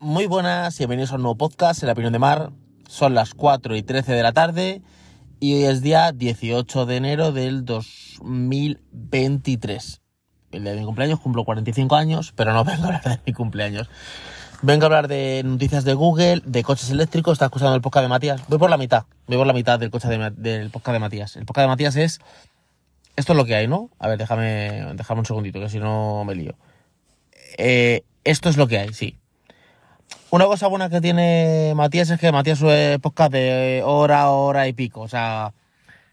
Muy buenas y bienvenidos a un nuevo podcast, La Opinión de Mar. Son las 4 y 13 de la tarde y hoy es día 18 de enero del 2023. El día de mi cumpleaños, cumplo 45 años, pero no vengo a hablar de mi cumpleaños. Vengo a hablar de noticias de Google, de coches eléctricos. Está escuchando el podcast de Matías. Voy por la mitad, voy por la mitad del, coche de, del podcast de Matías. El podcast de Matías es... Esto es lo que hay, ¿no? A ver, déjame, déjame un segundito, que si no me lío. Eh, esto es lo que hay, sí. Una cosa buena que tiene Matías es que Matías sube podcast de hora, hora y pico. O sea,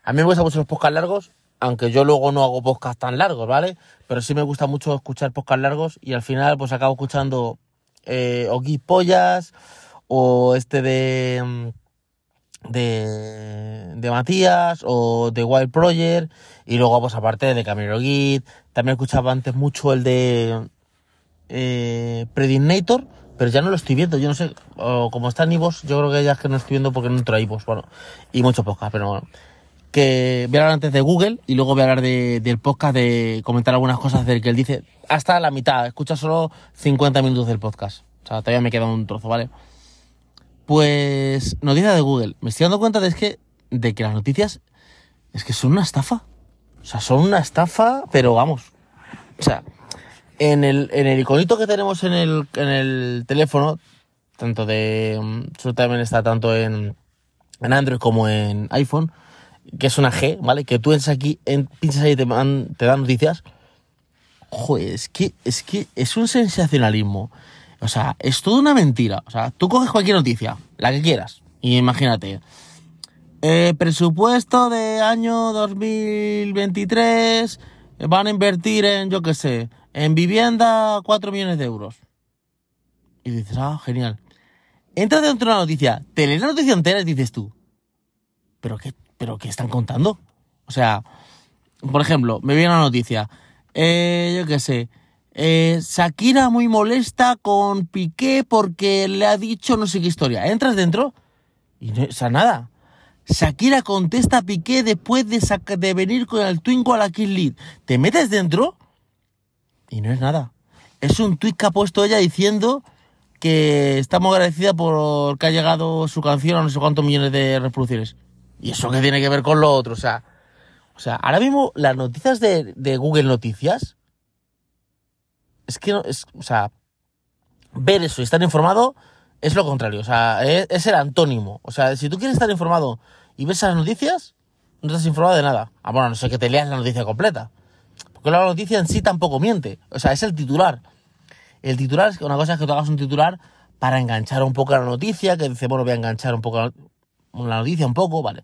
a mí me gustan mucho los podcasts largos, aunque yo luego no hago podcasts tan largos, ¿vale? Pero sí me gusta mucho escuchar podcasts largos y al final pues acabo escuchando eh, o Pollas o este de, de, de Matías o de Wild Project y luego pues aparte de Camilo Git. También escuchaba antes mucho el de eh, pero ya no lo estoy viendo, yo no sé, o como está en Ivos, yo creo que ya es que no estoy viendo porque no entro a Ivos, bueno, y muchos podcasts, pero bueno. Que voy a hablar antes de Google y luego voy a hablar de, del podcast, de comentar algunas cosas del que él dice, hasta la mitad, escucha solo 50 minutos del podcast, o sea, todavía me queda un trozo, ¿vale? Pues, noticia de Google, me estoy dando cuenta de, es que, de que las noticias, es que son una estafa, o sea, son una estafa, pero vamos, o sea, en el, en el iconito que tenemos en el, en el teléfono, tanto de. Mm, Eso también está tanto en, en Android como en iPhone, que es una G, ¿vale? Que tú entras aquí, en, pinchas ahí y te, te dan noticias. Joder, es que, es que es un sensacionalismo. O sea, es toda una mentira. O sea, tú coges cualquier noticia, la que quieras, y imagínate. Eh, presupuesto de año 2023 van a invertir en, yo qué sé, en vivienda 4 millones de euros. Y dices, ah, genial. Entras dentro de la noticia, te lees la noticia entera y dices tú, ¿pero qué, pero qué están contando? O sea, por ejemplo, me viene una noticia, eh, yo qué sé, eh, Shakira muy molesta con Piqué porque le ha dicho no sé qué historia. Entras dentro y no, o sea, nada. Shakira contesta a Piqué después de, de venir con el Twingo a la Kill Lead. Te metes dentro y no es nada. Es un tweet que ha puesto ella diciendo que está muy agradecida por que ha llegado su canción a no sé cuántos millones de reproducciones. ¿Y eso qué tiene que ver con lo otro? O sea, o sea ahora mismo las noticias de, de Google Noticias es que no, es, o sea, ver eso y estar informado es lo contrario, o sea, es, el antónimo. O sea, si tú quieres estar informado y ves esas noticias, no estás informado de nada. Ah, bueno, no sé que te leas la noticia completa. Porque la noticia en sí tampoco miente. O sea, es el titular. El titular es que una cosa es que tú hagas un titular para enganchar un poco la noticia, que dice, bueno, voy a enganchar un poco la, noticia, un poco, vale.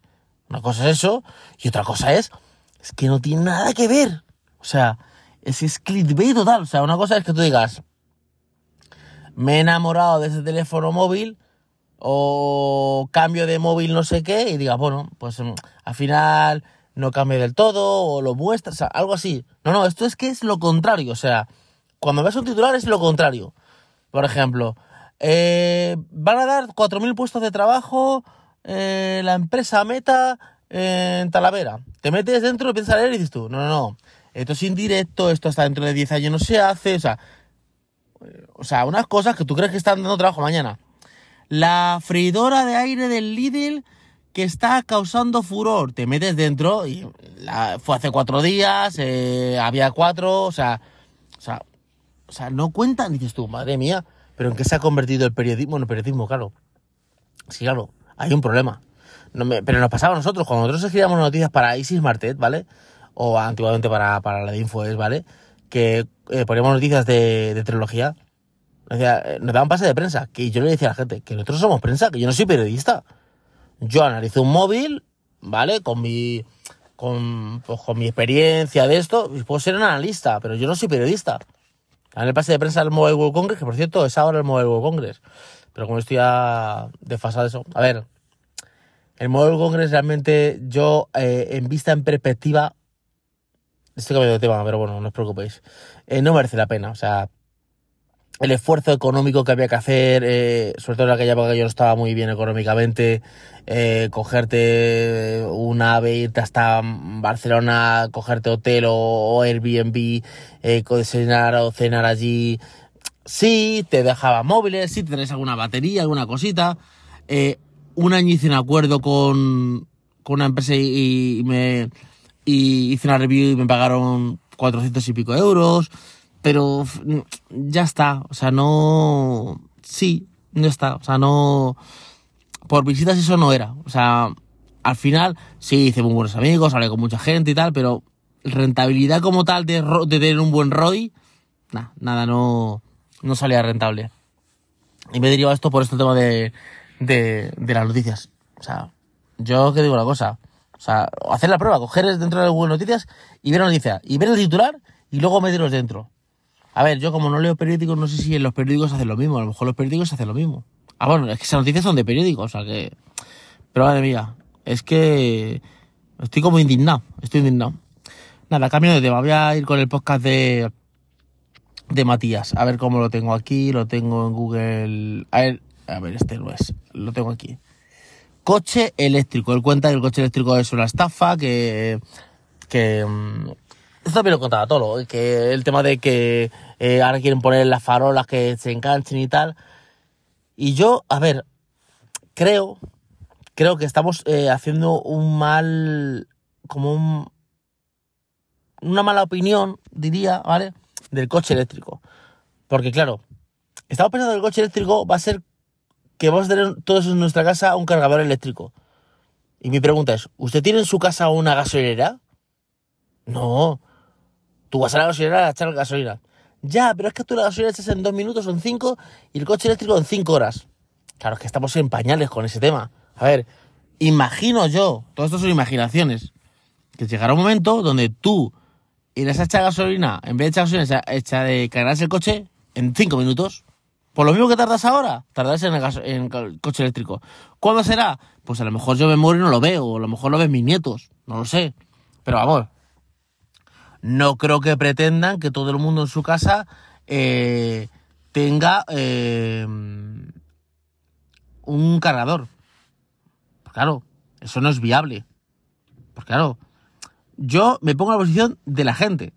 Una cosa es eso, y otra cosa es, es que no tiene nada que ver. O sea, es, es clickbait total. O sea, una cosa es que tú digas, me he enamorado de ese teléfono móvil, o cambio de móvil no sé qué, y digas, bueno, pues al final no cambie del todo o lo muestras, o sea, algo así. No, no, esto es que es lo contrario, o sea, cuando ves un titular es lo contrario. Por ejemplo, eh, van a dar 4.000 puestos de trabajo eh, la empresa Meta en Talavera. Te metes dentro y piensas leer y dices tú, no, no, no, esto es indirecto, esto hasta dentro de 10 años no se hace, o sea, o sea, unas cosas que tú crees que están dando trabajo mañana. La freidora de aire del Lidl que está causando furor. Te metes dentro y fue hace cuatro días, eh, había cuatro, o sea, o sea, no cuentan, dices tú, madre mía, pero ¿en qué se ha convertido el periodismo? Bueno, periodismo, claro. Sí, claro, hay un problema. No me, pero nos pasaba a nosotros, cuando nosotros escribíamos noticias para Isis Martet, ¿vale? O antiguamente para, para la de Infoes, ¿vale? Que eh, poníamos noticias de, de trilogía. Eh, nos daban pase de prensa. Que yo le decía a la gente que nosotros somos prensa, que yo no soy periodista yo analizo un móvil, ¿vale? Con mi, con, pues, con mi experiencia de esto, puedo ser un analista, pero yo no soy periodista. En el pase de prensa del Mobile World Congress, que por cierto es ahora el Mobile World Congress, pero como estoy ya desfasado de eso. A ver, el Mobile World Congress realmente yo, eh, en vista en perspectiva, estoy cambiando de tema, pero bueno, no os preocupéis, eh, no merece la pena, o sea, el esfuerzo económico que había que hacer, eh, sobre todo en aquella época que yo no estaba muy bien económicamente, eh, cogerte un ave, irte hasta Barcelona, cogerte hotel o, o Airbnb, eh, cenar o cenar allí, sí, te dejaba móviles, sí, tenés alguna batería, alguna cosita. Eh, un año hice un acuerdo con, con una empresa y, y me y hice una review y me pagaron 400 y pico euros. Pero ya está, o sea, no... Sí, no está, o sea, no... Por visitas eso no era, o sea, al final sí hice muy buenos amigos, hablé con mucha gente y tal, pero rentabilidad como tal de, de tener un buen ROI, nada, nada, no, no salía rentable. Y me deriva esto por este tema de, de, de las noticias. O sea, yo que digo una cosa. O sea, hacer la prueba, coger dentro de Google Noticias y ver la noticia, y ver el titular y luego meterlos dentro. A ver, yo como no leo periódicos, no sé si en los periódicos hacen lo mismo. A lo mejor los periódicos hacen lo mismo. Ah, bueno, es que esas noticias son de periódicos, o sea que... Pero madre mía, es que... Estoy como indignado, estoy indignado. Nada, cambio de tema. Voy a ir con el podcast de... De Matías. A ver cómo lo tengo aquí. Lo tengo en Google... A ver, a ver, este no es. Lo tengo aquí. Coche eléctrico. Él cuenta que el coche eléctrico es una estafa, que... que mm, también lo contaba todo, que el tema de que eh, ahora quieren poner las farolas que se enganchen y tal. Y yo, a ver, creo, creo que estamos eh, haciendo un mal, como un, una mala opinión, diría, ¿vale? Del coche eléctrico. Porque claro, estamos pensando que el coche eléctrico va a ser que vamos a tener todos en nuestra casa un cargador eléctrico. Y mi pregunta es, ¿usted tiene en su casa una gasolinera? No. Tú vas a la gasolinera a echar gasolina. Ya, pero es que tú la gasolina echas en dos minutos o en cinco y el coche eléctrico en cinco horas. Claro, es que estamos en pañales con ese tema. A ver, imagino yo, todo esto son imaginaciones, que llegará un momento donde tú irás a echar gasolina, en vez de echar gasolina, echa- de cargarse el coche en cinco minutos. Por lo mismo que tardas ahora, tardarás en en el coche eléctrico. ¿Cuándo será? Pues a lo mejor yo me muero y no lo veo, o a lo mejor lo ven mis nietos, no lo sé. Pero vamos, no creo que pretendan que todo el mundo en su casa eh, tenga eh, un cargador. Pues claro, eso no es viable. Pues claro, yo me pongo en la posición de la gente.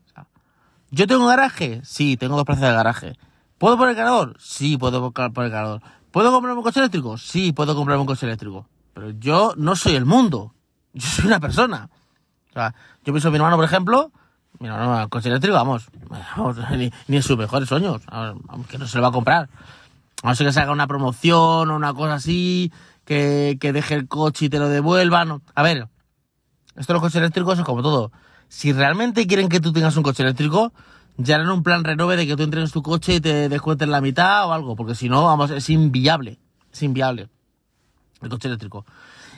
¿Yo tengo un garaje? Sí, tengo dos plazas de garaje. ¿Puedo poner cargador? Sí, puedo poner cargador. ¿Puedo comprarme un coche eléctrico? Sí, puedo comprarme un coche eléctrico. Pero yo no soy el mundo. Yo soy una persona. O sea, yo pienso en mi hermano, por ejemplo, mi hermano, el coche eléctrico, vamos, vamos ni, en sus mejores sueños, vamos, que no se lo va a comprar. A no ser que se haga una promoción o una cosa así, que, que deje el coche y te lo devuelvan. A ver, esto de los coches eléctricos es como todo. Si realmente quieren que tú tengas un coche eléctrico, ya harán un plan renove de que tú entregues tu coche y te descuenten la mitad o algo, porque si no, vamos, es inviable. Es inviable el coche eléctrico.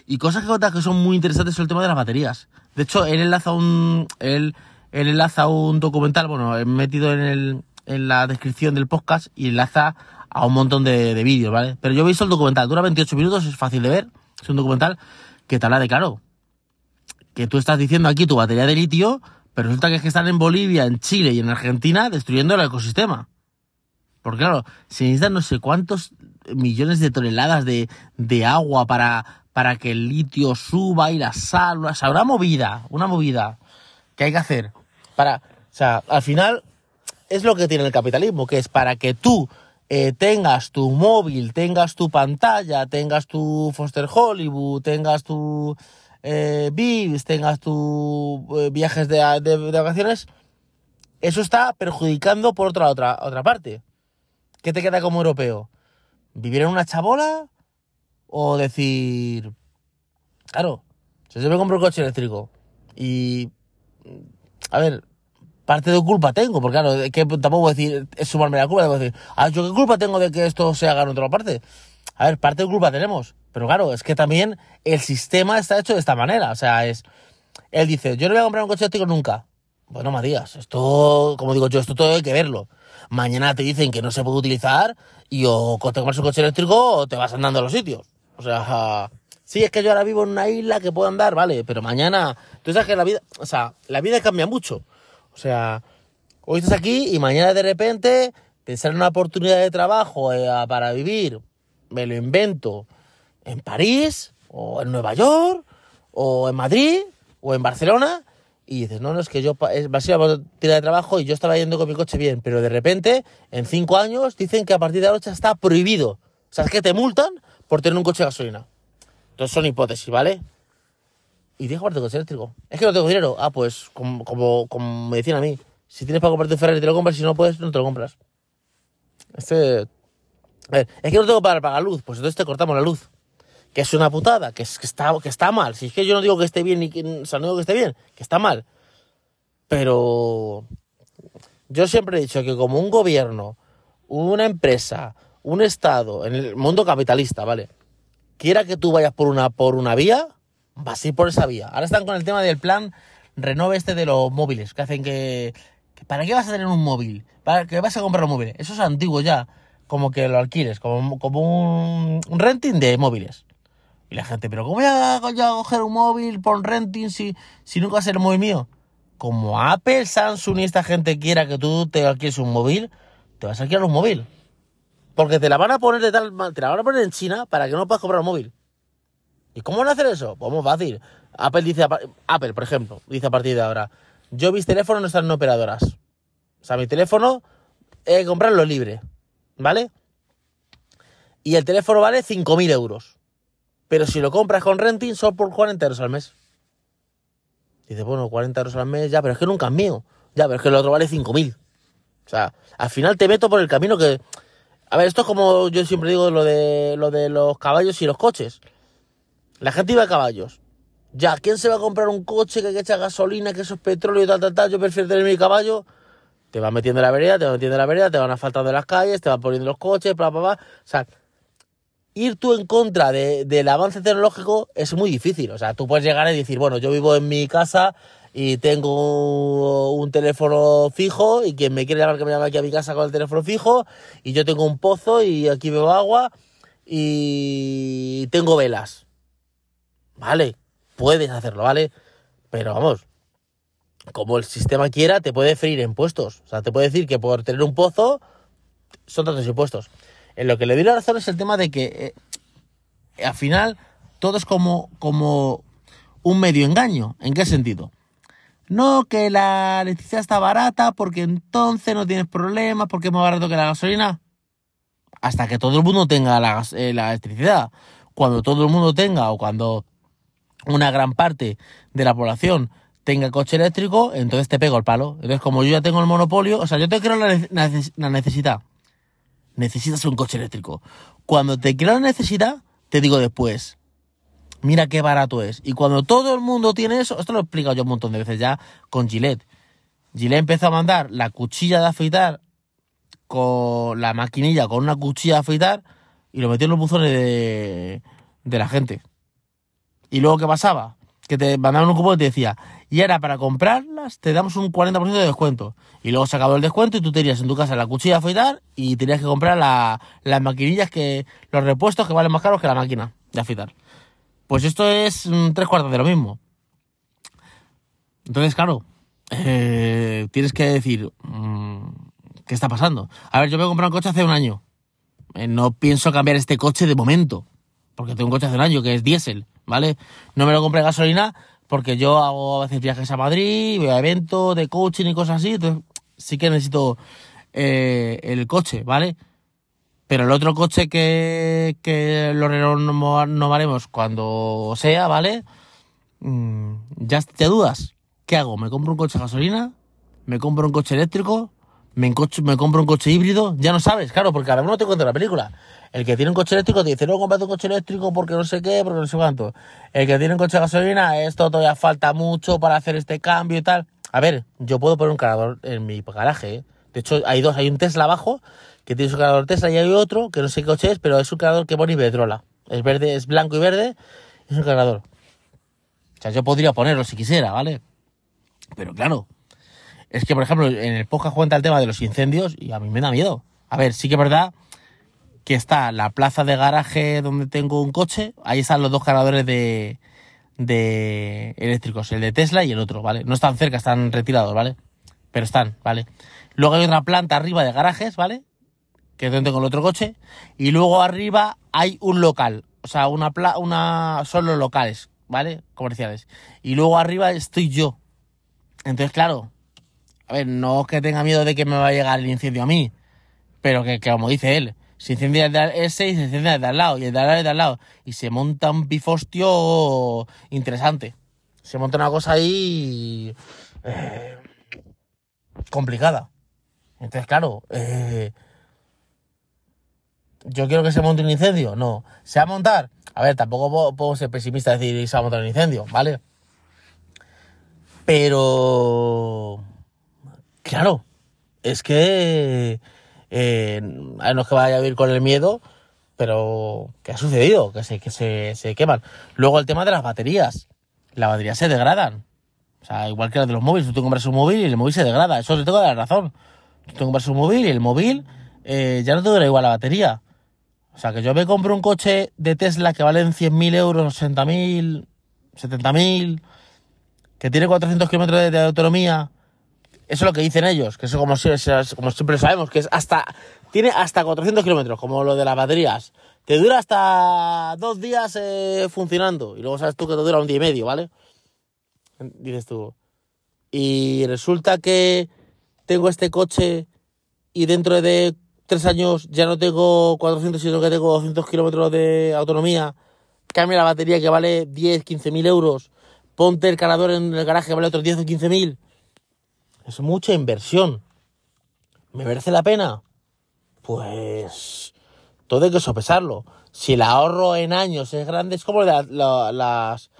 Y cosas que que son muy interesantes son el tema de las baterías. De hecho, él enlaza un, él, él enlaza un documental, bueno, he metido en, el, en la descripción del podcast y enlaza a un montón de, de vídeos, ¿vale? Pero yo he visto el documental, dura 28 minutos, es fácil de ver. Es un documental que te habla de, claro, que tú estás diciendo aquí tu batería de litio, pero resulta que es que están en Bolivia, en Chile y en Argentina destruyendo el ecosistema. Porque claro, se necesitan no sé cuántos millones de toneladas de, de agua para, para que el litio suba y la sal, o sea, una movida, una movida que hay que hacer. Para, o sea, al final es lo que tiene el capitalismo, que es para que tú eh, tengas tu móvil, tengas tu pantalla, tengas tu Foster Hollywood, tengas tu eh, tengas tus eh, viajes de, de- de vacaciones, eso está perjudicando por otra, otra, otra parte. ¿Qué te queda como europeo? ¿Vivir en una chabola? O decir, claro, si yo me compro un coche eléctrico y, a ver, parte de culpa tengo, porque claro, que tampoco voy a decir, es sumarme la culpa, debo decir, ah, yo qué culpa tengo de que esto se haga en otra parte. A ver, parte de culpa tenemos, pero claro, es que también el sistema está hecho de esta manera, o sea, es, él dice, yo no voy a comprar un coche eléctrico nunca. Bueno, Matías, esto, como digo yo, esto todo hay que verlo. Mañana te dicen que no se puede utilizar y o te compras un coche eléctrico o te vas andando a los sitios. O sea, sí, es que yo ahora vivo en una isla que puedo andar, vale, pero mañana, tú sabes que la vida, o sea, la vida cambia mucho. O sea, hoy estás aquí y mañana de repente pensar en una oportunidad de trabajo eh, para vivir, me lo invento, en París, o en Nueva York, o en Madrid, o en Barcelona, y dices, no, no, es que yo va a ser la tira de trabajo y yo estaba yendo con mi coche bien, pero de repente, en cinco años, dicen que a partir de ahora está prohibido. O sea, es que te multan por tener un coche de gasolina. Entonces son hipótesis, ¿vale? Y deja comprarte coche eléctrico. Es que no tengo dinero. Ah, pues como, como, me decían a mí, si tienes para comprarte un Ferrari te lo compras, si no puedes, no te lo compras. Este... A ver, es que no tengo para pagar luz, pues entonces te cortamos la luz. Que es una putada, que, es, que, está, que está mal. Si es que yo no digo que esté bien, ni que, no digo que esté bien, que está mal. Pero yo siempre he dicho que como un gobierno, una empresa, un Estado, en el mundo capitalista, ¿vale? Quiera que tú vayas por una, por una vía, vas a ir por esa vía. Ahora están con el tema del plan renove este de los móviles, que hacen que, ¿Para qué vas a tener un móvil? ¿Para qué vas a comprar un móvil? Eso es antiguo ya, como que lo alquiles, como, como un, renting de móviles. Y la gente, ¿pero cómo voy a, coger un móvil por un renting si, si nunca va a ser móvil mío? Como Apple, Samsung y esta gente quiera que tú te alquiles un móvil, te vas a alquilar un móvil. Porque te la van a poner de tal te van a poner en China para que no puedas comprar un móvil. ¿Y cómo van a hacer eso? Pues muy fácil. Apple dice, a Apple, por ejemplo, dice a partir de ahora, yo mis teléfonos no están en operadoras. O sea, mi teléfono he que comprarlo libre, ¿vale? Y el teléfono vale 5.000 euros. Pero si lo compras con renting, son por 40 euros al mes. Dice, bueno, 40 euros al mes, ya, pero es que nunca es mío. Ya, pero es que el otro vale 5.000. O sea, al final te meto por el camino que... A ver, esto es como yo siempre digo lo de, lo de los caballos y los coches. La gente iba a caballos. Ya, ¿quién se va a comprar un coche que hay gasolina, que eso es petróleo y tal, tal, tal? Yo prefiero tener mi caballo. Te van metiendo en la vereda, te van metiendo en la vereda, te van asfaltando las calles, te van poniendo los coches, bla, bla, bla. O sea, ir tú en contra de- del avance tecnológico es muy difícil. O sea, tú puedes llegar y decir, bueno, yo vivo en mi casa y tengo un teléfono fijo y quien me quiere llamar que me llame aquí a mi casa con el teléfono fijo y yo tengo un pozo y aquí bebo agua y tengo velas. Vale, puedes hacerlo, ¿vale? Pero vamos, como el sistema quiera, te puede freír impuestos. O sea, te puede decir que por tener un pozo son tantos impuestos. En lo que le doy la razón es el tema de que eh, al final todo es como, como un medio engaño. ¿En qué sentido? No, que la electricidad está barata porque entonces no tienes problemas, porque es más barato que la gasolina. Hasta que todo el mundo tenga la, eh, la electricidad. Cuando todo el mundo tenga o cuando una gran parte de la población tenga coche eléctrico, entonces te pego el palo. Entonces, como yo ya tengo el monopolio, o sea, yo te creo la, nece- neces- la necesidad. Necesitas un coche eléctrico. Cuando te creo la necesidad, te digo después, mira qué barato es. Y cuando todo el mundo tiene eso, esto lo he explicado yo un montón de veces ya con Gillette. Gillette empezó a mandar la cuchilla de afeitar con la maquinilla, con una cuchilla de afeitar, y lo metió en los buzones de, de la gente. Y luego, ¿qué pasaba? Que te mandaban un cupón y te decía, y ahora para comprarlas te damos un 40% de descuento. Y luego se acabó el descuento y tú tenías en tu casa la cuchilla de afeitar y tenías que comprar la- las maquinillas que, los repuestos que valen más caros que la máquina de afeitar. Pues esto es mm, tres cuartos de lo mismo. Entonces, claro, eh, tienes que decir, mm, ¿qué está pasando? A ver, yo me he comprado un coche hace un año. Eh, no pienso cambiar este coche de momento, porque tengo un coche hace un año que es diésel, ¿vale? No me lo compré gasolina porque yo hago a veces viajes a Madrid, voy a eventos de coaching y cosas así, entonces sí que necesito eh, el coche, ¿vale? Pero el otro coche que, que lo renovaremos cuando sea, ¿vale? Mm, ya te dudas. ¿Qué hago? ¿Me compro un coche a gasolina? ¿Me compro un coche eléctrico? ¿Me, me compro un coche híbrido? Ya no sabes, claro, porque cada uno te cuenta la película. El que tiene un coche eléctrico te dice, no, comprate un coche eléctrico porque no sé qué, porque no sé cuánto. El que tiene un coche a gasolina, esto todavía falta mucho para hacer este cambio y tal. A ver, yo puedo poner un cargador en mi garaje, ¿eh? De hecho, hay dos, hay un Tesla abajo, que tiene su cargador Tesla, y hay otro, que no sé qué coche es, pero es un cargador que pone Iberdrola. Es verde, es blanco y verde, es un cargador. O sea, yo podría ponerlo si quisiera, ¿vale? Pero claro, es que, por ejemplo, en el podcast cuenta el tema de los incendios y a mí me da miedo. A ver, sí que es verdad que está la plaza de garaje donde tengo un coche, ahí están los dos cargadores de, de eléctricos, el de Tesla y el otro, ¿vale? No están cerca, están retirados, ¿vale? Pero están, ¿vale? Luego hay otra planta arriba de garajes, ¿vale? Que es donde tengo el otro coche. Y luego arriba hay un local, o sea, una, pla una son los locales, ¿vale? Comerciales. Y luego arriba estoy yo, Entonces, claro, a ver, no es que tenga miedo de que me va a llegar el incendio a mí, pero que, que como dice él, se incendia ese y se incendia el de al lado, y el de al lado y el al lado, y se monta un pifostio interesante. Se monta una cosa ahí eh, complicada. Entonces, claro, eh, yo quiero que se monte un incendio. No, se va a montar. A ver, tampoco puedo, puedo ser pesimista y decir se va a montar un incendio, ¿vale? Pero, claro, es que eh, no es que vaya a vivir con el miedo, pero ¿qué ha sucedido? Que se, que se, se queman. Luego el tema de las baterías. Las baterías se degradan. O sea, igual que las de los móviles, tú te compras un móvil y el móvil se degrada. Eso te tengo que dar razón. Tú te compras un móvil y el móvil eh, ya no te dura igual la batería. O sea, que yo me compro un coche de Tesla que vale 100.000 euros, 60.000, 70.000, que tiene 400 kilómetros de autonomía. Eso es lo que dicen ellos, que eso como, si- como siempre sabemos, que es hasta, tiene hasta 400 kilómetros, como lo de las baterías. Te dura hasta dos días eh, funcionando, y luego sabes tú que te dura un día y medio, ¿vale? Dices tú. Y resulta que tengo este coche y dentro de tres años ya no tengo 400, sino que tengo 200 kilómetros de autonomía. Cambia la batería que vale 10, 15 mil euros. Ponte el cargador en el garaje que vale otros 10 o 15 mil. Es mucha inversión. ¿Me merece la pena? Pues todo hay que sopesarlo. Si el ahorro en años es grande, es como la- la- las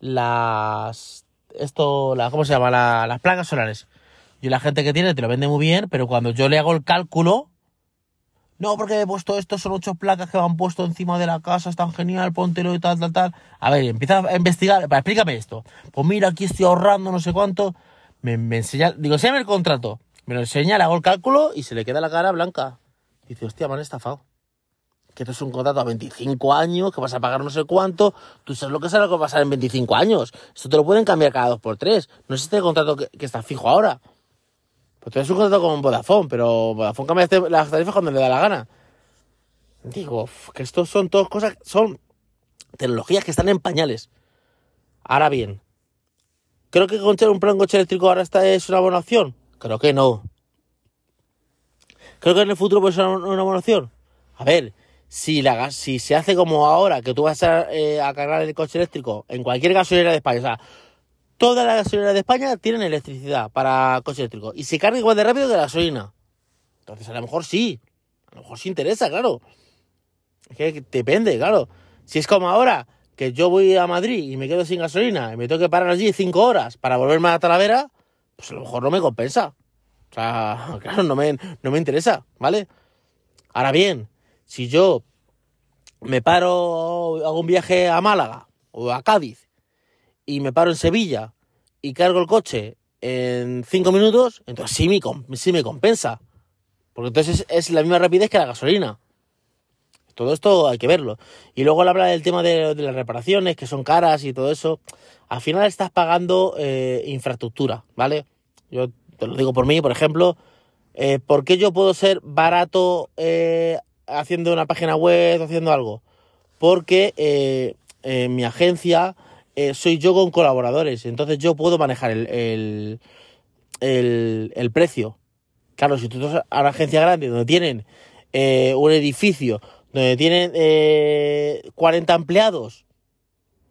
las esto la cómo se llama La- las placas solares. Y la gente que tiene te lo vende muy bien, pero cuando yo le hago el cálculo, no, porque he puesto esto, son ocho placas que me han puesto encima de la casa, es tan genial, póntelo y tal, tal, tal. A ver, empieza a investigar, explícame esto. Pues mira, aquí estoy ahorrando no sé cuánto. Me, me enseña, digo, enséñame el contrato. Me lo enseña, le hago el cálculo y se le queda la cara blanca. Y dice, hostia, me han estafado. Que esto es un contrato a 25 años, que vas a pagar no sé cuánto. Tú sabes lo que sabes lo que va a pasar en 25 años. Esto te lo pueden cambiar cada dos por tres. No es este contrato que, que está fijo ahora. Pues tienes un contrato con Vodafone, pero Vodafone cambia las tarifas cuando le da la gana. Digo, que estos son todas cosas, son tecnologías que están en pañales. Ahora bien, ¿creo que conchar un plan coche eléctrico ahora está, es una buena opción? Creo que no. ¿Creo que en el futuro puede ser una, una buena opción? A ver, si, la, si se hace como ahora, que tú vas a, eh, a cargar el coche eléctrico en cualquier gasolinera de España, o sea, todas las gasolineras de España tienen electricidad para coche eléctrico y se carga igual de rápido que la gasolina. Entonces, a lo mejor sí. A lo mejor sí interesa, claro. Es que depende, claro. Si es como ahora, que yo voy a Madrid y me quedo sin gasolina y me tengo que parar allí cinco horas para volverme a Talavera, pues a lo mejor no me compensa. O sea, claro, no me, no me interesa, ¿vale? Ahora bien, si yo me paro, hago un viaje a Málaga o a Cádiz y me paro en Sevilla y cargo el coche en cinco minutos, entonces sí me, sí me compensa. Porque entonces es, es la misma rapidez que la gasolina. Todo esto hay que verlo. Y luego él habla del tema de, las reparaciones, que son caras y todo eso. Al final estás pagando eh, infraestructura, ¿vale? Yo te lo digo por mí, por ejemplo. Eh, ¿Por qué yo puedo ser barato eh, haciendo una página web, haciendo algo? Porque eh, en mi agencia eh, soy yo con colaboradores. Entonces yo puedo manejar el, el, el, el precio. Claro, si tú vas a una agencia grande donde tienen eh, un edificio, donde tienen eh, 40 empleados,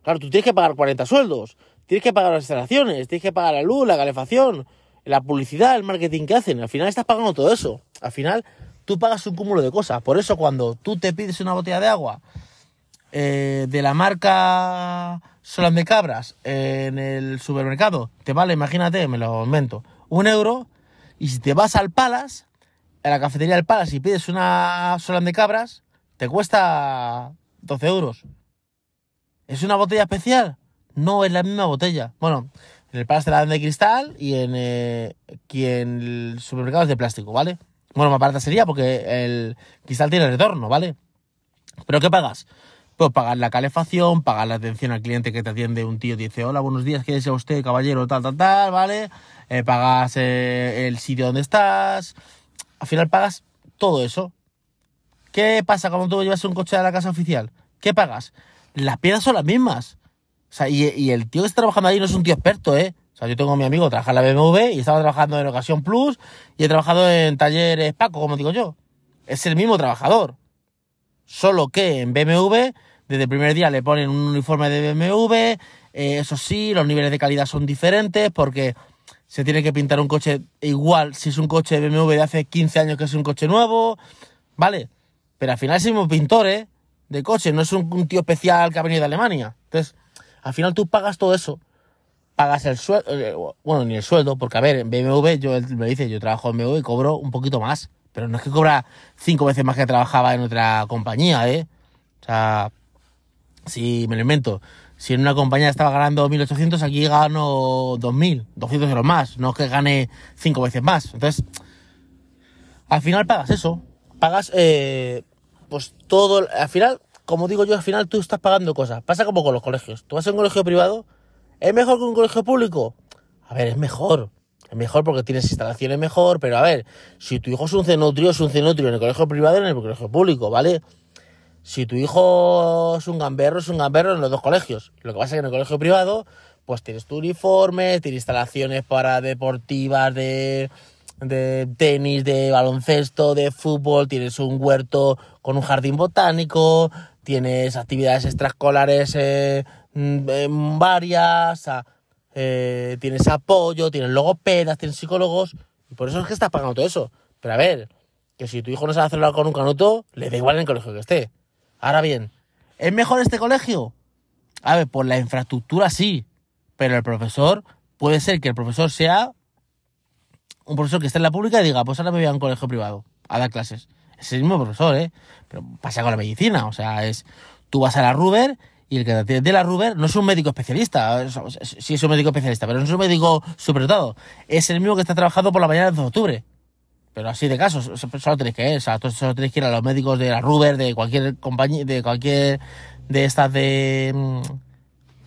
claro, tú tienes que pagar 40 sueldos, tienes que pagar las instalaciones, tienes que pagar la luz, la calefacción, la publicidad, el marketing que hacen. Al final estás pagando todo eso. Al final tú pagas un cúmulo de cosas. Por eso cuando tú te pides una botella de agua eh, de la marca Solán de Cabras en el supermercado, te vale, imagínate, me lo invento, un euro. Y si te vas al Palas, a la cafetería del Palas y pides una Solán de Cabras, te cuesta 12 euros. ¿Es una botella especial? No, es la misma botella. Bueno, en el Palas te la dan de cristal y en, eh, y en el supermercado es de plástico, ¿vale? Bueno, más barata sería porque el cristal tiene retorno, ¿vale? ¿Pero qué pagas? Pues pagar la calefacción, pagar la atención al cliente que te atiende un tío y dice, hola, buenos días, ¿qué desea usted, caballero? Tal, tal, tal, ¿vale? Eh, pagas eh, el sitio donde estás. Al final pagas todo eso. ¿Qué pasa cuando tú llevas un coche a la casa oficial? ¿Qué pagas? Las piezas son las mismas. O sea, y, el tío que está trabajando ahí no es un tío experto, ¿eh? O sea, yo tengo a mi amigo que trabaja en la BMW y estaba trabajando en Ocasión Plus y he trabajado en talleres Paco, como digo yo. Es el mismo trabajador. Solo que en BMW, desde el primer día le ponen un uniforme de BMW, eh, eso sí, los niveles de calidad son diferentes porque se tiene que pintar un coche igual si es un coche BMW de hace 15 años que es un coche nuevo, ¿vale? Pero al final es el mismo pintor, ¿eh? De coche, no es un, tío especial que ha venido de Alemania. Entonces, al final tú pagas todo eso. Pagas el sueldo, eh, bueno, ni el sueldo, porque a ver, en BMW, yo me dice, yo trabajo en BMW y cobro un poquito más. Pero no es que cobra cinco veces más que trabajaba en otra compañía, ¿eh? O sea, si me lo invento, si en una compañía estaba ganando 1.800, aquí gano 2.000, 200 euros más, no es que gane cinco veces más. Entonces, al final pagas eso, pagas, eh, pues todo, al final, como digo yo, al final tú estás pagando cosas. Pasa como con los colegios. Tú vas a un colegio privado, ¿es mejor que un colegio público? A ver, es mejor. Es mejor porque tienes instalaciones mejor, pero a ver, si tu hijo es un cenutrio, es un cenutrio en el colegio privado y en el colegio público, ¿vale? Si tu hijo es un gamberro, es un gamberro en los dos colegios. Lo que pasa es que en el colegio privado, pues tienes tu uniforme, tienes instalaciones para deportivas de, de tenis, de baloncesto, de fútbol, tienes un huerto con un jardín botánico, tienes actividades extraescolares eh, mm, varias, eh, tienes apoyo, tienes logopedas, tienes psicólogos, y por eso es que estás pagando todo eso. Pero a ver, que si tu hijo no sabe hacerlo con un canuto, le da igual en el colegio que esté. Ahora bien, ¿es mejor este colegio? A ver, por la infraestructura sí, pero el profesor, puede ser que el profesor sea un profesor que esté en la pública y diga, pues ahora me voy a un colegio privado a dar clases. Es el mismo profesor, ¿eh? Pero pasa con la medicina, o sea, es, tú vas a la Ruber y el que te atiende la Ruber no es un médico especialista, sí es un médico especialista, pero no es un médico superdotado. Es el mismo que está trabajando por la mañana del 2 de octubre. Pero así de casos, solo tenéis que ir, o sea, solo tenéis que ir a los médicos de la Ruber, de cualquier compañía, de cualquier, de estas de, mm,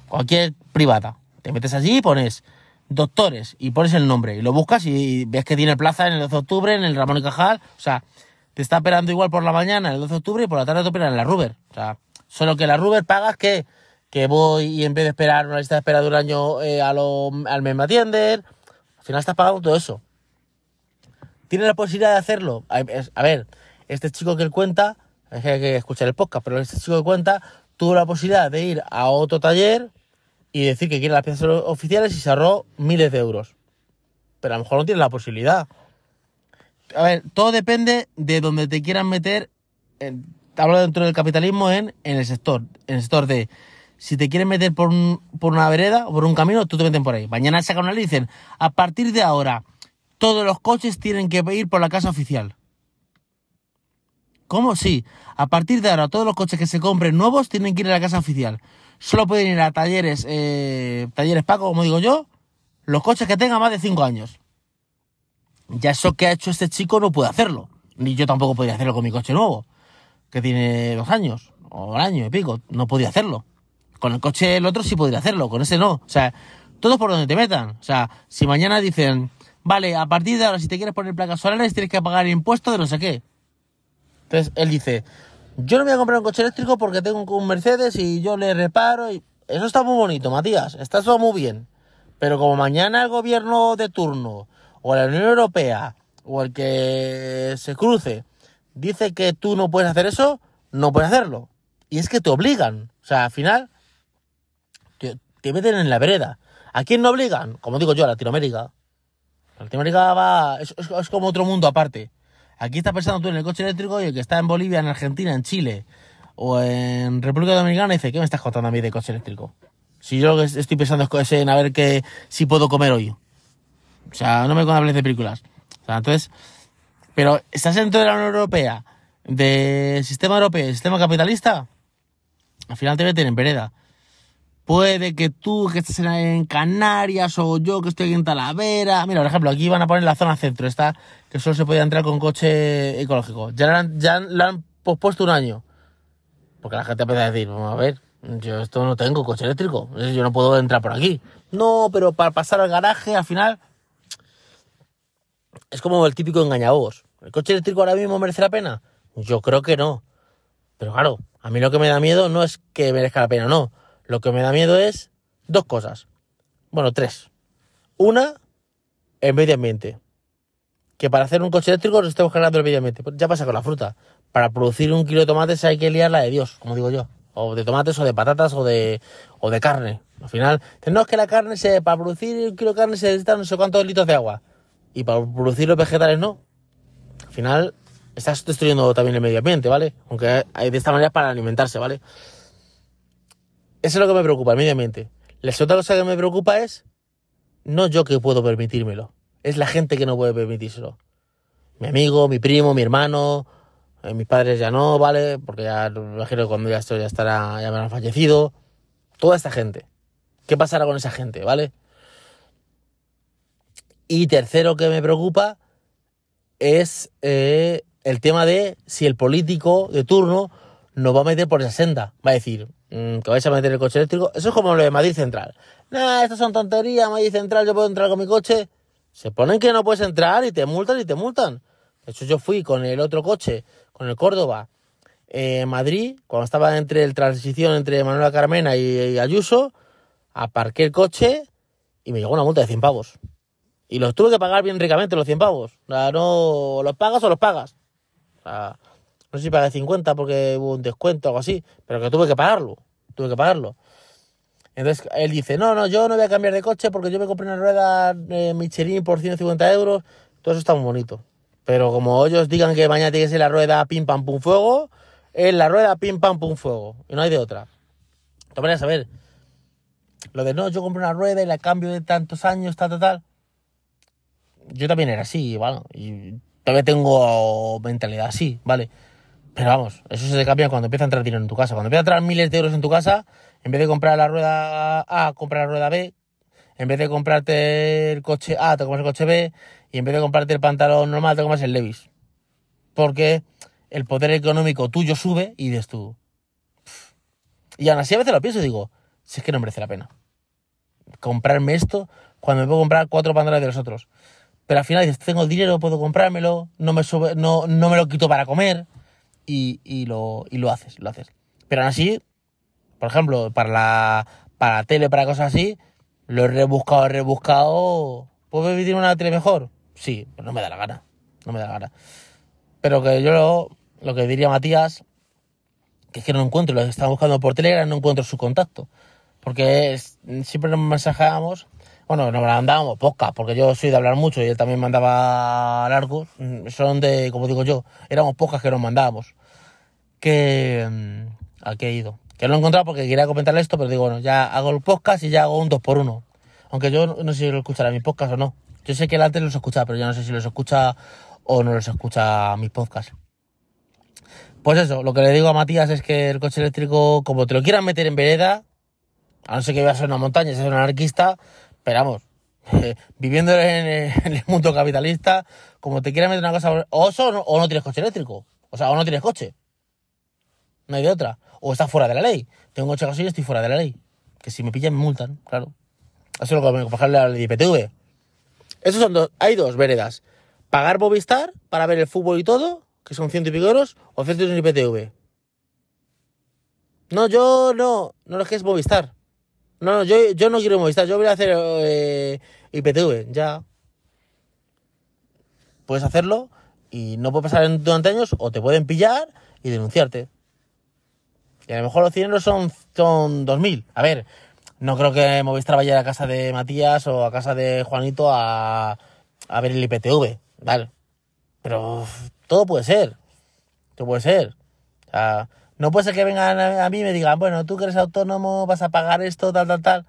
cualquier privada. Te metes allí y pones doctores y pones el nombre y lo buscas y ves que tiene plaza en el 12 de octubre, en el Ramón y Cajal, o sea, te está operando igual por la mañana el 12 de octubre y por la tarde te operan en la Ruber. O sea, solo que la Ruber pagas que, que voy y en vez de esperar una lista de espera de un año eh, a lo, al mes me al final estás pagando todo eso. ¿Tiene la posibilidad de hacerlo? A ver, este chico que él cuenta, hay que escuchar el podcast, pero este chico que cuenta tuvo la posibilidad de ir a otro taller y decir que quiere las piezas oficiales y se ahorró miles de euros. Pero a lo mejor no tiene la posibilidad. A ver, todo depende de donde te quieran meter. hablo dentro del capitalismo en, en el sector. En el sector de si te quieren meter por, por una vereda o por un camino, tú te meten por ahí. Mañana sacan una ley dicen, a partir de ahora, todos los coches tienen que ir por la casa oficial. ¿Cómo? Sí. A partir de ahora, todos los coches que se compren nuevos tienen que ir a la casa oficial. Solo pueden ir a talleres, eh, talleres Paco, como digo yo, los coches que tengan más de 5 años. Ya eso que ha hecho este chico no puede hacerlo. Ni yo tampoco podría hacerlo con mi coche nuevo, que tiene dos años, o un año y pico. No podía hacerlo. Con el coche el otro sí podría hacerlo, con ese no. O sea, todo por donde te metan. O sea, si mañana dicen, vale, a partir de ahora, si te quieres poner placas solares, tienes que pagar impuestos de no sé qué. Entonces él dice, yo no voy a comprar un coche eléctrico porque tengo un Mercedes y yo le reparo y... Eso está muy bonito, Matías, está todo muy bien. Pero como mañana el gobierno de turno, o la Unión Europea, o el que se cruce, dice que tú no puedes hacer eso, no puedes hacerlo. Y es que te obligan. O sea, al final, te, meten en la vereda. ¿A quién no obligan? Como digo yo, a Latinoamérica. Latinoamérica va, es, como otro mundo aparte. Aquí estás pensando tú en el coche eléctrico y el que está en Bolivia, en Argentina, en Chile o en República Dominicana dice, ¿qué me estás contando a mí de coche eléctrico? Si yo lo que estoy pensando es en a ver qué, si puedo comer hoy. O sea, no me hables de películas. O sea, entonces, pero estás dentro de la Unión Europea, del sistema europeo, sistema capitalista, al final te meten en vereda. Puede que tú que estés en Canarias o yo que estoy en Talavera. Mira, por ejemplo, aquí van a poner la zona centro, esta que solo se podía entrar con coche ecológico. Ya la han, ya la han pospuesto un año. Porque la gente empieza a decir, vamos a ver, yo esto no tengo coche eléctrico, yo no puedo entrar por aquí. No, pero para pasar al garaje, al final, es como el típico engañabos. ¿El coche eléctrico ahora mismo merece la pena? Yo creo que no. Pero claro, a mí lo que me da miedo no es que merezca la pena, no lo que me da miedo es dos cosas. Bueno, tres. Una, el medio ambiente. Que para hacer un coche eléctrico nos estamos cargando el medio ambiente. Pues ya pasa con la fruta. Para producir un kilo de tomates hay que liarla de Dios, como digo yo. O de tomates, o de patatas, o de, o de carne. Al final, no es que la carne se, para producir un kilo de carne se necesita no sé cuántos litros de agua. Y para producir los vegetales no. Al final, estás destruyendo también el medio ambiente, ¿vale? Aunque hay de esta manera para alimentarse, ¿vale? Eso es lo que me preocupa, el medio ambiente. La otra cosa que me preocupa es no yo que puedo permitírmelo, es la gente que no puede permitírselo. Mi amigo, mi primo, mi hermano, eh, mis padres ya no, ¿vale? Porque ya me imagino que cuando ya esto ya estará, ya me han fallecido. Toda esta gente. ¿Qué pasará con esa gente, ¿vale? Y tercero que me preocupa es eh, el tema de si el político de turno nos va a meter por esa senda. Va a decir mm, que vais a meter el coche eléctrico. Eso es como lo de Madrid Central. Nah, estas son tonterías, Madrid Central, yo puedo entrar con mi coche. Se ponen que no puedes entrar y te multan y te multan. De hecho, yo fui con el otro coche, con el Córdoba, en Madrid, cuando estaba entre el transición entre Manuela Carmena y, Ayuso, aparqué el coche y me llegó una multa de 100 pavos. Y los tuve que pagar bien ricamente, los 100 pavos. O sea, no los pagas o los pagas. O sea, no sé si pagué 50 porque hubo un descuento o algo así, pero que tuve que pagarlo. Tuve que pagarlo. Entonces él dice, no, no, yo no voy a cambiar de coche porque yo me compré una rueda eh, Michelin por 150 euros. Todo eso está muy bonito. Pero como ellos digan que mañana tiene que ser la rueda pim pam pum fuego, es la rueda pim pam pum fuego. Y no hay de otra. De a ver, lo de no, yo compré una rueda y la cambio de tantos años, tal, tal, tal. Yo también era así, bueno, y todavía tengo mentalidad así, ¿vale? Pero vamos, eso se cambia cuando empieza a entrar dinero en tu casa. Cuando empieza a entrar miles de euros en tu casa, en vez de comprar la rueda A, comprar la rueda B, en vez de comprarte el coche A, te compras el coche B, y en vez de comprarte el pantalón normal, te compras el Levis. Porque el poder económico tuyo sube y dices tú. Y aún así a veces lo pienso y digo, si es que no merece la pena comprarme esto cuando me puedo comprar cuatro pantalones de los otros. Pero al final dices, tengo dinero, puedo comprármelo, no me, sube, no, no me lo quito para comer y, y, lo, y lo haces, lo haces. Pero aún así, por ejemplo, para la, para la tele, para cosas así, lo he rebuscado, he rebuscado. ¿Puedo vivir una tele mejor? Sí, pero no me da la gana. No me da la gana. Pero que yo lo, lo que diría Matías, que es que no encuentro, lo que estaba buscando por Telegram, no encuentro su contacto. Porque siempre nos mensajeábamos, bueno, nos mandábamos podcast, porque yo soy de hablar mucho y él también mandaba largos. Mm, son de, como digo yo, éramos pocas que nos mandábamos. Que. Mm, ¿A qué he ido? Que no lo he encontrado porque quería comentarle esto, pero digo, bueno, ya hago el podcast y ya hago un 2 por 1 Aunque yo no sé si lo escuchará mis podcast o no. Yo sé que él antes los escuchaba, pero yo no sé si los escucha o no los escucha mis podcasts. Pues eso, lo que le digo a Matías es que el coche eléctrico, como te lo quieran meter en vereda, a no ser que vayas a una montaña, seas un anarquista, pero vamos, viviendo en, el mundo capitalista, como te quieran meter una cosa, o eso o no tienes coche eléctrico, o sea, o no tienes coche. No hay de otra. O estás fuera de la ley. Tengo un coche gasolina y estoy fuera de la ley. Que si me pillan me multan, claro. Eso es lo que me bajarle al IPTV. Esos son dos, hay dos veredas. Pagar Movistar para ver el fútbol y todo, que son ciento y pico euros, o hacerte un IPTV. No, yo no, no lo que es Movistar. No, no, yo, yo no quiero Movistar, yo voy a hacer eh, IPTV, ya. Puedes hacerlo y no puede pasar durante años o te pueden pillar y denunciarte. Y a lo mejor los 100 son, son 2.000. A ver, no creo que Movistar vaya a casa de Matías o a casa de Juanito a, a ver el IPTV, ¿vale? Pero todo puede ser. Todo puede ser. O sea, no puede ser que vengan a, mí y me digan, bueno, tú que eres autónomo vas a pagar esto, tal, tal, tal.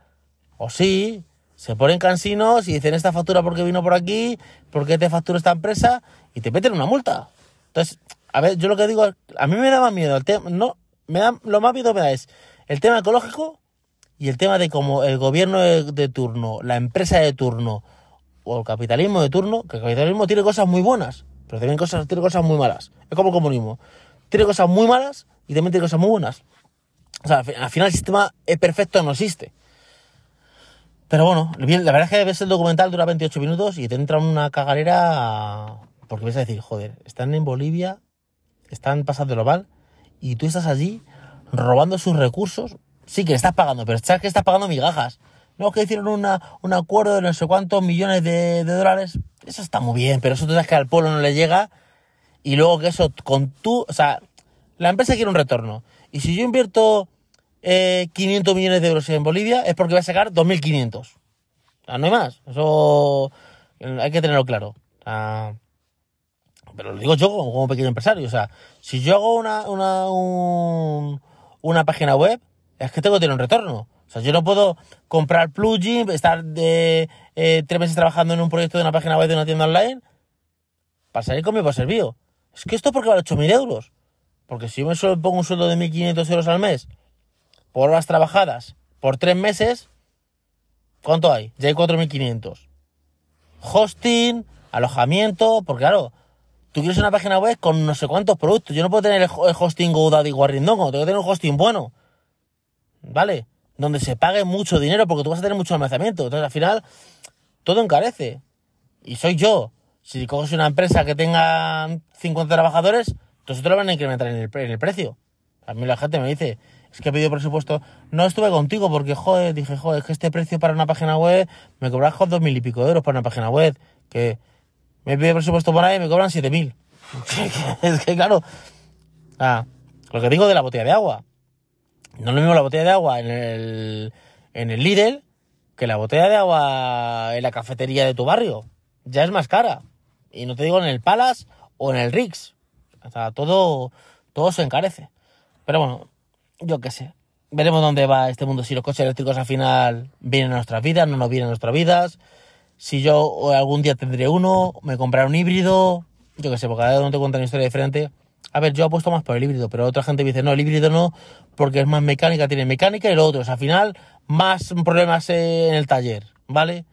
O sí, se ponen cansinos y dicen esta factura porque vino por aquí, porque te factura esta empresa y te meten una multa. Entonces, a ver, yo lo que digo, a mí me da más miedo el tema, no, me da, lo más miedo me da es el tema ecológico y el tema de cómo el gobierno de, turno, la empresa de turno o el capitalismo de turno, que el capitalismo tiene cosas muy buenas, pero también cosas, tiene cosas muy malas. Es como el comunismo. Tiene cosas muy malas y también tiene cosas muy buenas. O sea, al final el sistema es perfecto, no existe. Pero bueno, la verdad es que ves el documental, dura 28 minutos y te entra una cagalera porque vas a decir, joder, están en Bolivia, están pasando lo mal y tú estás allí robando sus recursos. Sí que estás pagando, pero sabes que estás pagando migajas. no, que hicieron una, un acuerdo de no sé cuántos millones de, de dólares. Eso está muy bien, pero eso tú sabes que al pueblo no le llega y luego que eso con tú, o sea, la empresa quiere un retorno. Y si yo invierto eh, 500 millones de euros en Bolivia es porque va a sacar 2.500. O sea, no hay más. Eso hay que tenerlo claro. Sea, pero lo digo yo como, pequeño empresario. O sea, si yo hago una, una, un- una página web, es que tengo que tener un retorno. O sea, yo no puedo comprar plugin, estar de, eh, tres meses trabajando en un proyecto de una página web de una tienda online para salir por servido. Es que esto porque vale 8.000 euros. Porque si yo me pongo un sueldo de 1.500 euros al mes por horas trabajadas por tres meses, ¿cuánto hay? Ya hay 4.500. Hosting, alojamiento, porque claro, tú quieres una página web con no sé cuántos productos. Yo no puedo tener el hosting GoDaddy Guarrindongo, tengo que tener un hosting bueno. ¿Vale? Donde se pague mucho dinero porque tú vas a tener mucho almacenamiento. Entonces al final, todo encarece. Y soy yo. Si coges una empresa que tenga 50 trabajadores, entonces te lo van a incrementar en el, en el precio. A mí la gente me dice, es que he pedido presupuesto. No estuve contigo porque, joder, dije, joder, es que este precio para una página web me cobras dos mil y pico de euros para una página web. Que me pide presupuesto por ahí y me cobran siete mil. es que, claro. Ah, lo que digo de la botella de agua. No es lo mismo la botella de agua en el, en el Lidl que la botella de agua en la cafetería de tu barrio. Ya es más cara. Y no te digo en el Palace o en el Rix. O sea, todo, todo se encarece. Pero bueno, yo qué sé. Veremos dónde va este mundo. Si los coches eléctricos al final vienen a nuestras vidas, no nos vienen a nuestras vidas. Si yo algún día tendré uno, me compraré un híbrido. Yo qué sé, porque cada uno te cuenta una historia diferente. A ver, yo apuesto más por el híbrido, pero otra gente dice, no, el híbrido no, porque es más mecánica, tiene mecánica y lo otro es al final más problemas en el taller, ¿vale?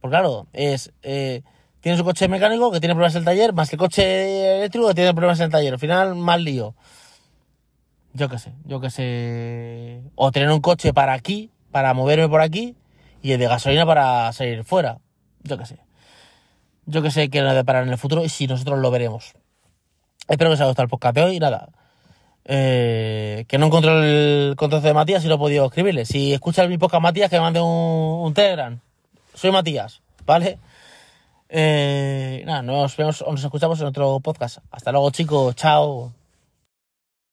Porque claro, es, eh, tienes un coche mecánico que tiene problemas en el taller, más el coche eléctrico que tiene problemas en el taller. Al final, más lío. Yo qué sé, yo qué sé. O tener un coche para aquí, para moverme por aquí, y el de gasolina para salir fuera. Yo qué sé. Yo qué sé qué nos depara en el futuro y si nosotros lo veremos. Espero que os haya gustado el podcast de hoy nada. Eh, que no encontré el contacto de Matías y no he podido escribirle. Si escuchas mi podcast Matías, que me mande un Telegram. Soy Matías, ¿vale? Eh, nada, nos vemos o nos escuchamos en otro podcast. Hasta luego, chicos. Chao.